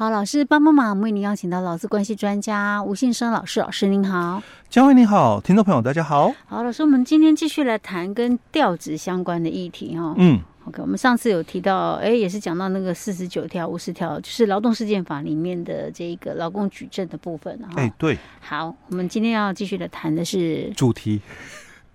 好，老师帮帮忙，为您邀请到劳资关系专家吴信生老师，老师您好，嘉惠你好，听众朋友大家好。好，老师，我们今天继续来谈跟调职相关的议题哈。嗯，OK，我们上次有提到，哎，也是讲到那个四十九条、五十条，就是劳动事件法里面的这个劳工举证的部分哈。哎，对。好，我们今天要继续来谈的是主题。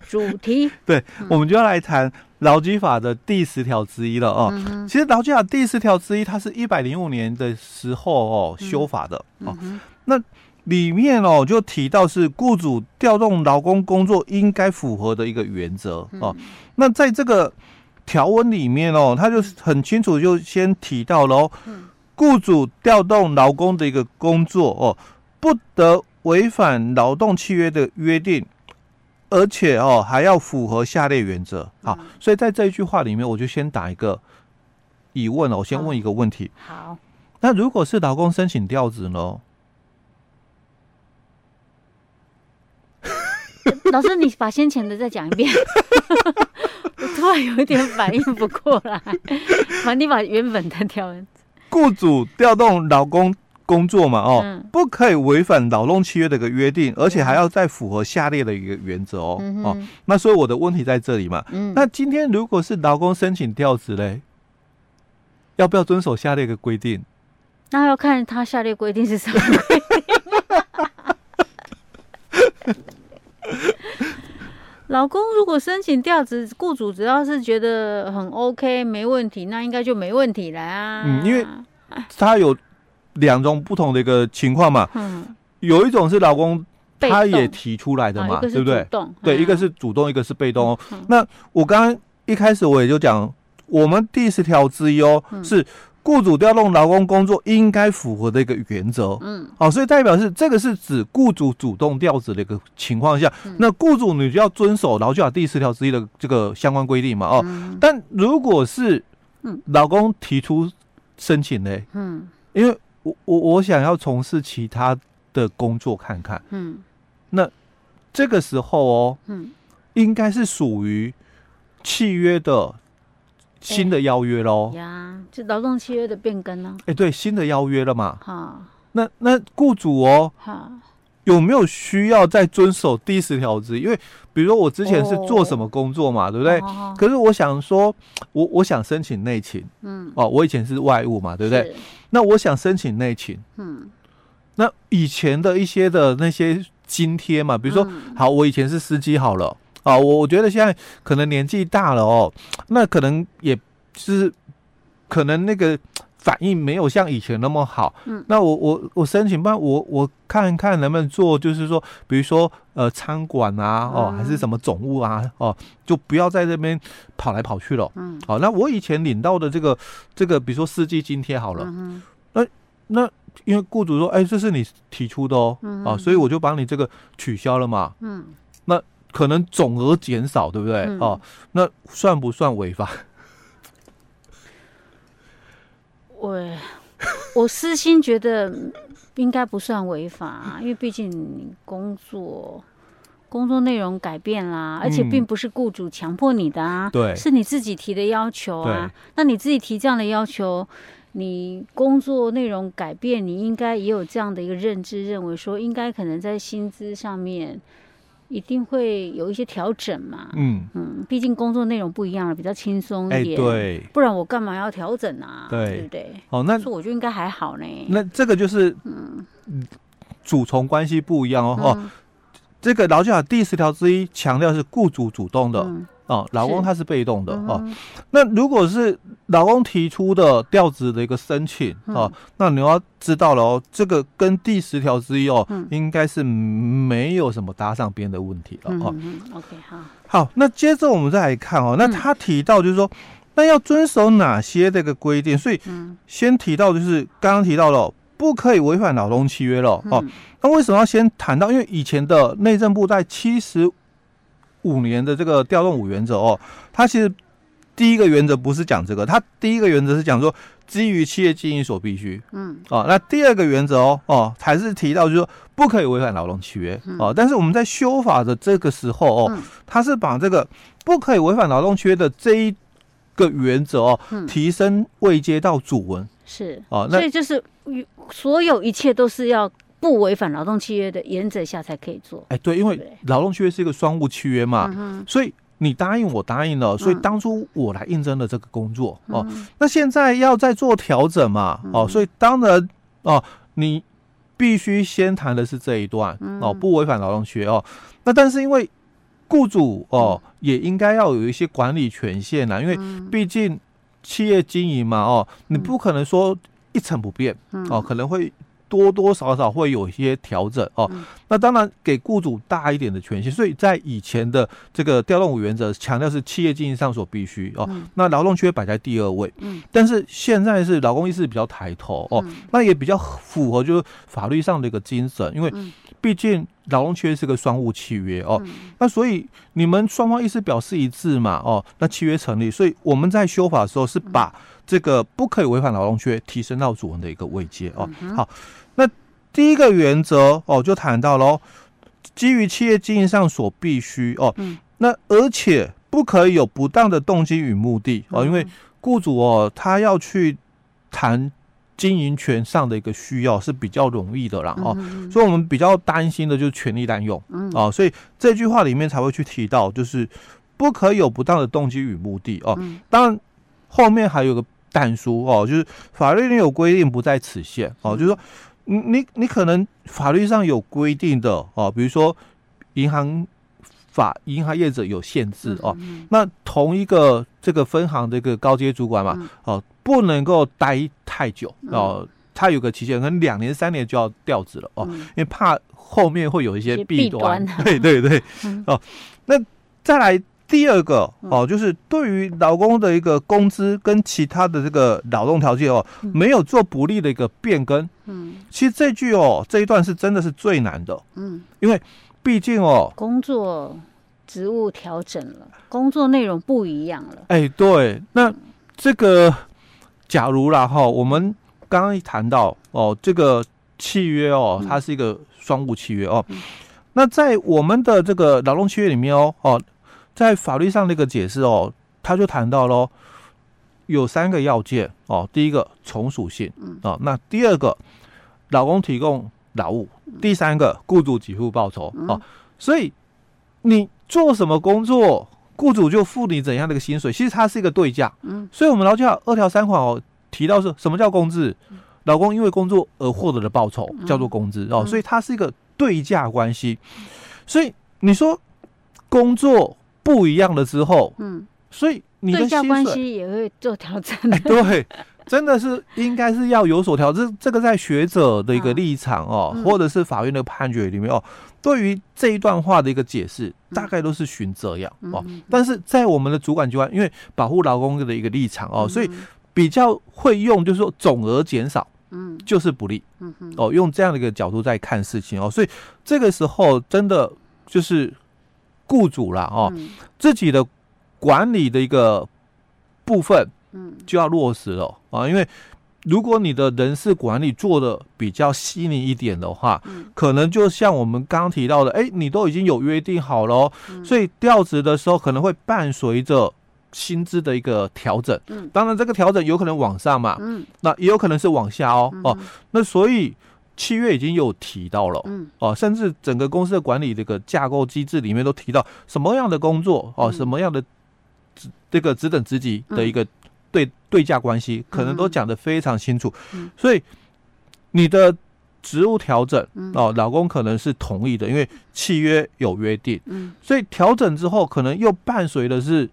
主题。对，我们就要来谈。劳基法的第十条之一了哦，嗯、其实劳基法第十条之一，它是一百零五年的时候哦修法的哦。嗯、那里面哦就提到是雇主调动劳工工作应该符合的一个原则哦。嗯、那在这个条文里面哦，他就很清楚就先提到了哦，雇主调动劳工的一个工作哦，不得违反劳动契约的约定。而且哦，还要符合下列原则。好，所以在这一句话里面，我就先打一个疑问了。我先问一个问题。好，那如果是劳工申请调职呢？老师，你把先前的再讲一遍。我突然有一点反应不过来。把你把原本的条文。雇主调动劳工。工作嘛，哦，嗯、不可以违反劳动契约的一个约定，而且还要再符合下列的一个原则哦，嗯、哦，那所以我的问题在这里嘛，嗯、那今天如果是劳工申请调职嘞，要不要遵守下列的规定？那要看他下列规定是什么规定。老公如果申请调职，雇主只要是觉得很 OK 没问题，那应该就没问题了啊。嗯，因为他有。两种不同的一个情况嘛，嗯，有一种是老公他也提出来的嘛，对不对？对，一个是主动，一个是被动哦。那我刚刚一开始我也就讲，我们第十条之一哦，是雇主调动劳工工作应该符合的一个原则，嗯，好，所以代表是这个是指雇主主动调职的一个情况下，那雇主你就要遵守劳基法第十条之一的这个相关规定嘛，哦，但如果是老公提出申请呢，嗯，因为我我我想要从事其他的工作看看，嗯，那这个时候哦，嗯，应该是属于契约的新的邀约喽，呀，就劳动契约的变更呢？哎，对，新的邀约了嘛，好，那那雇主哦，好。有没有需要再遵守第十条之一？因为比如说我之前是做什么工作嘛，oh. 对不对？Oh. 可是我想说，我我想申请内勤，嗯，哦，我以前是外务嘛，对不对？是那我想申请内勤，嗯，那以前的一些的那些津贴嘛，比如说，嗯、好，我以前是司机好了，啊，我我觉得现在可能年纪大了哦，那可能也是可能那个。反应没有像以前那么好，嗯，那我我我申请办，我我看看能不能做，就是说，比如说呃餐馆啊，哦，还是什么总务啊，哦，就不要在这边跑来跑去了，嗯，好，那我以前领到的这个这个，比如说司机津贴好了，嗯、那那因为雇主说，哎，这是你提出的哦，嗯、啊，所以我就把你这个取消了嘛，嗯，那可能总额减少，对不对？嗯、哦，那算不算违法？我 我私心觉得应该不算违法啊，因为毕竟工作工作内容改变啦，而且并不是雇主强迫你的啊，对，是你自己提的要求啊。那你自己提这样的要求，你工作内容改变，你应该也有这样的一个认知，认为说应该可能在薪资上面。一定会有一些调整嘛，嗯嗯，毕竟工作内容不一样了，比较轻松一点，对，不然我干嘛要调整啊？对，对不对？哦，那我觉得应该还好呢。那这个就是，嗯，主从关系不一样哦。哦，这个劳基法第十条之一强调是雇主主动的。哦，老公他是被动的哦。那如果是老公提出的调职的一个申请哦，那你要知道了哦，这个跟第十条之一哦，应该是没有什么搭上边的问题了哦。OK，好。好，那接着我们再来看哦，那他提到就是说，那要遵守哪些这个规定？所以，先提到就是刚刚提到了，不可以违反劳动契约了哦。那为什么要先谈到？因为以前的内政部在七十。五年的这个调动五原则哦，它其实第一个原则不是讲这个，它第一个原则是讲说基于企业经营所必须，嗯，哦，那第二个原则哦哦，还是提到就是说不可以违反劳动契约哦，但是我们在修法的这个时候哦，它是把这个不可以违反劳动契约的这一个原则哦，提升位阶到主文，是。哦，那所以就是所有一切都是要不违反劳动契约的原则下才可以做。哎，对，因为劳动契约是一个双务契约嘛，嗯、所以你答应我答应了，所以当初我来应征了这个工作、嗯、哦，那现在要再做调整嘛，哦，所以当然哦，你必须先谈的是这一段哦，不违反劳动契约哦，那但是因为。雇主哦，也应该要有一些管理权限啦，因为毕竟企业经营嘛哦，你不可能说一成不变哦，可能会。多多少少会有一些调整哦，嗯、那当然给雇主大一点的权限，所以在以前的这个调动五原则强调是企业经营上所必须哦，嗯、那劳动契约摆在第二位，嗯，但是现在是劳工意识比较抬头哦，嗯、那也比较符合就是法律上的一个精神，因为毕竟劳动契约是个双务契约哦，嗯、那所以你们双方意思表示一致嘛哦，那契约成立，所以我们在修法的时候是把。这个不可以违反劳动契约，提升到主人的一个位阶哦。好，那第一个原则哦，就谈到喽，基于企业经营上所必须哦，那而且不可以有不当的动机与目的哦，因为雇主哦，他要去谈经营权上的一个需要是比较容易的啦哦，所以我们比较担心的就是权力滥用哦，所以这句话里面才会去提到，就是不可以有不当的动机与目的哦。当然后面还有个。但书哦，就是法律里有规定不在此限哦，就是说你你你可能法律上有规定的哦，比如说银行法银行业者有限制哦，那同一个这个分行这个高阶主管嘛哦，不能够待太久哦，他有个期限，可能两年三年就要调职了哦，因为怕后面会有一些弊端，对对对 哦，那再来。第二个哦，就是对于劳工的一个工资跟其他的这个劳动条件哦，没有做不利的一个变更。嗯，其实这句哦，这一段是真的是最难的。嗯，因为毕竟哦，工作职务调整了，工作内容不一样了。哎，对，那这个假如啦哈，我们刚刚一谈到哦，这个契约哦，它是一个双务契约哦，那在我们的这个劳动契约里面哦哦。在法律上的一个解释哦，他就谈到喽，有三个要件哦。第一个从属性，嗯哦，那第二个老公提供劳务，第三个雇主给付报酬哦。所以你做什么工作，雇主就付你怎样的一个薪水。其实它是一个对价，嗯。所以我们劳教二条三款哦提到是什么叫工资？老公因为工作而获得的报酬叫做工资哦。所以它是一个对价关系。所以你说工作。不一样了之后，嗯，所以你的对价关系也会做调整。哎，对，真的是应该是要有所调整。这个在学者的一个立场哦，嗯、或者是法院的判决里面哦，对于这一段话的一个解释，大概都是循这样哦。嗯、但是在我们的主管机关，因为保护劳工的一个立场哦，所以比较会用，就是说总额减少，嗯，就是不利，嗯哼，哦，用这样的一个角度在看事情哦，所以这个时候真的就是。雇主啦，哦，自己的管理的一个部分，嗯，就要落实了啊。因为如果你的人事管理做的比较细腻一点的话，可能就像我们刚提到的，哎，你都已经有约定好了哦，所以调职的时候可能会伴随着薪资的一个调整。嗯，当然这个调整有可能往上嘛，嗯，那也有可能是往下哦，哦，那所以。契约已经有提到了，嗯，哦，甚至整个公司的管理这个架构机制里面都提到什么样的工作，哦，什么样的这个职等职级的一个对对价关系，可能都讲得非常清楚。所以你的职务调整，哦，老公可能是同意的，因为契约有约定，嗯，所以调整之后，可能又伴随的是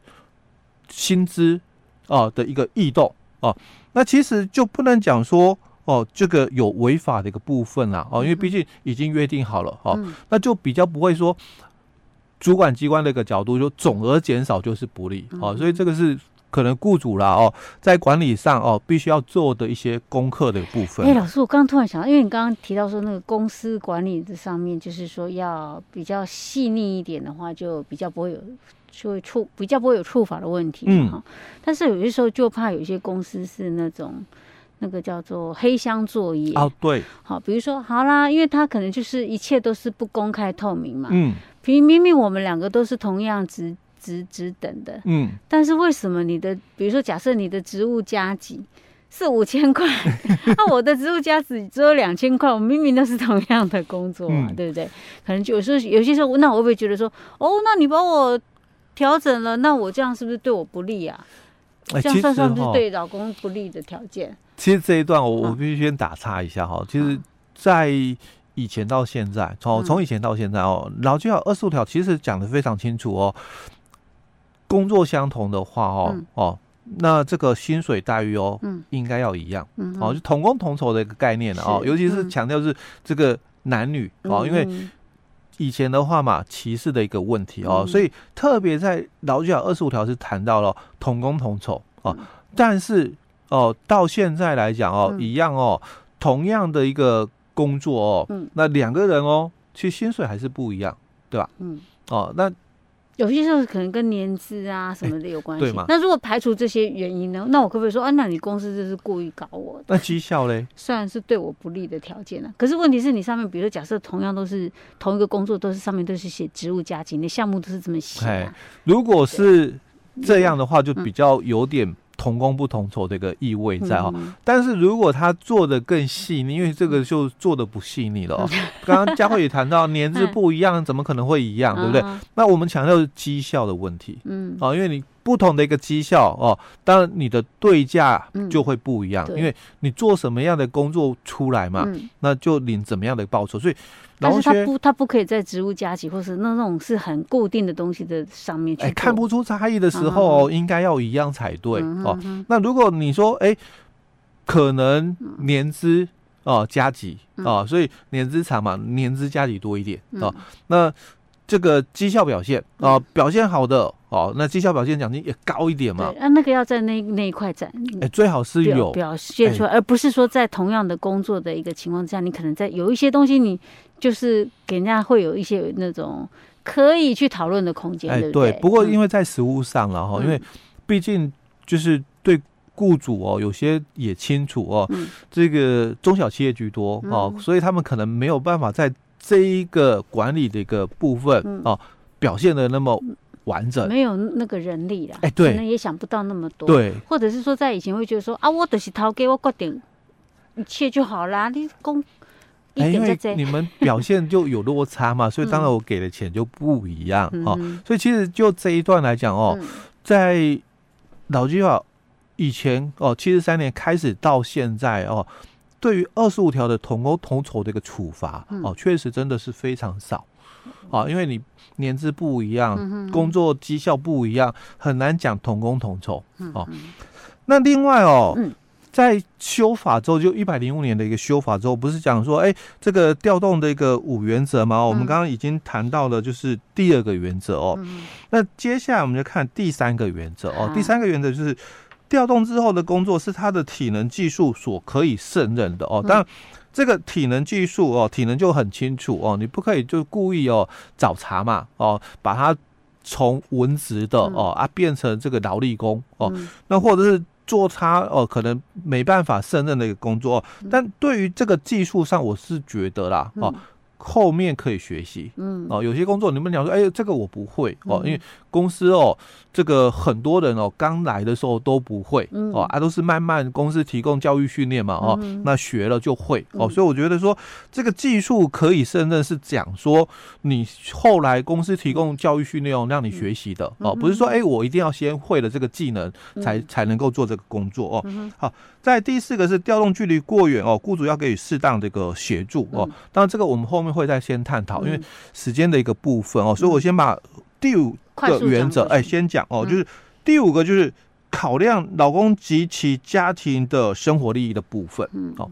薪资啊的一个异动，哦，那其实就不能讲说。哦，这个有违法的一个部分啦，哦，因为毕竟已经约定好了，哦，嗯、那就比较不会说主管机关的一个角度，就总额减少就是不利，哦，所以这个是可能雇主啦，哦，在管理上哦，必须要做的一些功课的部分。哎，老师，我刚刚突然想到，因为你刚刚提到说那个公司管理这上面，就是说要比较细腻一点的话，就比较不会有就会触比较不会有触法的问题，嗯，但是有些时候就怕有一些公司是那种。那个叫做黑箱作业哦，对，好，比如说好啦，因为他可能就是一切都是不公开透明嘛，嗯，明明明我们两个都是同样职职职等的，嗯，但是为什么你的，比如说假设你的职务加级是五千块，那、啊、我的职务加值只有两千块，我明明都是同样的工作嘛，嗯、对不对？可能就有时候有些时候，那我会不会觉得说，哦，那你把我调整了，那我这样是不是对我不利啊？这样算算是对老公不利的条件。其实这一段我我必须先打岔一下哈，其实，在以前到现在，从从以前到现在哦，劳基法二十五条其实讲的非常清楚哦，工作相同的话哦哦，那这个薪水待遇哦，应该要一样，哦，就同工同酬的一个概念哦，尤其是强调是这个男女哦，因为以前的话嘛，歧视的一个问题哦，所以特别在劳基法二十五条是谈到了同工同酬哦，但是哦，到现在来讲哦，一样哦，同样的一个。工作哦，嗯，那两个人哦，其实薪水还是不一样，对吧？嗯，哦，那有些时候可能跟年资啊什么的有关系，对吗？那如果排除这些原因呢？那我可不可以说，啊，那你公司就是故意搞我的？那绩效嘞？虽然是对我不利的条件呢，啊，可是问题是你上面，比如说假设同样都是同一个工作，都是上面都是写职务加给，你项目都是这么写，啊。如果是这样的话，就比较有点。同工不同酬的一个意味在哈，但是如果他做的更细腻，因为这个就做的不细腻了哦。刚刚佳慧也谈到年资 不一样，怎么可能会一样，对不对？那我们强调是绩效的问题，嗯，啊，因为你不同的一个绩效哦，当然你的对价就会不一样，因为你做什么样的工作出来嘛，那就领怎么样的报酬，所以。但是他不，他不可以在职务加级或是那种是很固定的东西的上面去。哎，看不出差异的时候，应该要一样才对哦。那如果你说，哎，可能年资哦加级哦，所以年资长嘛，年资加级多一点哦。那这个绩效表现啊，表现好的哦，那绩效表现奖金也高一点嘛。啊，那个要在那那一块展，哎，最好是有表现出来，而不是说在同样的工作的一个情况之下，你可能在有一些东西你。就是给人家会有一些那种可以去讨论的空间，对不对？不过因为在实务上了哈，因为毕竟就是对雇主哦，有些也清楚哦，这个中小企业居多哦，所以他们可能没有办法在这一个管理的一个部分哦表现的那么完整，没有那个人力了，哎，对，可能也想不到那么多，对，或者是说在以前会觉得说啊，我就是头给，我决定一切就好啦，你公。哎，因为你们表现就有落差嘛，所以当然我给的钱就不一样哦。所以其实就这一段来讲哦，在劳基法以前哦，七十三年开始到现在哦，对于二十五条的同工同酬的一个处罚哦，确实真的是非常少啊，因为你年资不一样，工作绩效不一样，很难讲同工同酬哦。那另外哦。在修法之后，就一百零五年的一个修法之后，不是讲说，哎、欸，这个调动的一个五原则吗？我们刚刚已经谈到了，就是第二个原则哦。那接下来我们就看第三个原则哦。第三个原则就是调动之后的工作是他的体能技术所可以胜任的哦。当然，这个体能技术哦，体能就很清楚哦，你不可以就故意哦找茬嘛哦，把他从文职的哦啊变成这个劳力工哦，那或者是。做他哦，可能没办法胜任的一个工作，但对于这个技术上，我是觉得啦，哦。后面可以学习，嗯，哦，有些工作你们讲说，哎，这个我不会。哦，因为公司哦，这个很多人哦，刚来的时候都不会，哦，啊，都是慢慢公司提供教育训练嘛，哦，那学了就会，哦，所以我觉得说这个技术可以胜任是讲说你后来公司提供教育训练哦，让你学习的。哦，不是说哎，我一定要先会了这个技能才才能够做这个工作哦，好。在第四个是调动距离过远哦，雇主要给予适当的一个协助哦。当然这个我们后面会再先探讨，因为时间的一个部分哦，所以我先把第五个原则哎先讲哦，就是第五个就是考量老公及其家庭的生活利益的部分。嗯，哦，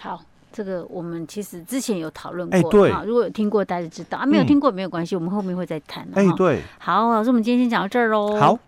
好。这个我们其实之前有讨论过，哎，对，如果有听过大家知道啊，没有听过没有关系，我们后面会再谈。哎，对，好，老师，我们今天先讲到这儿喽。好。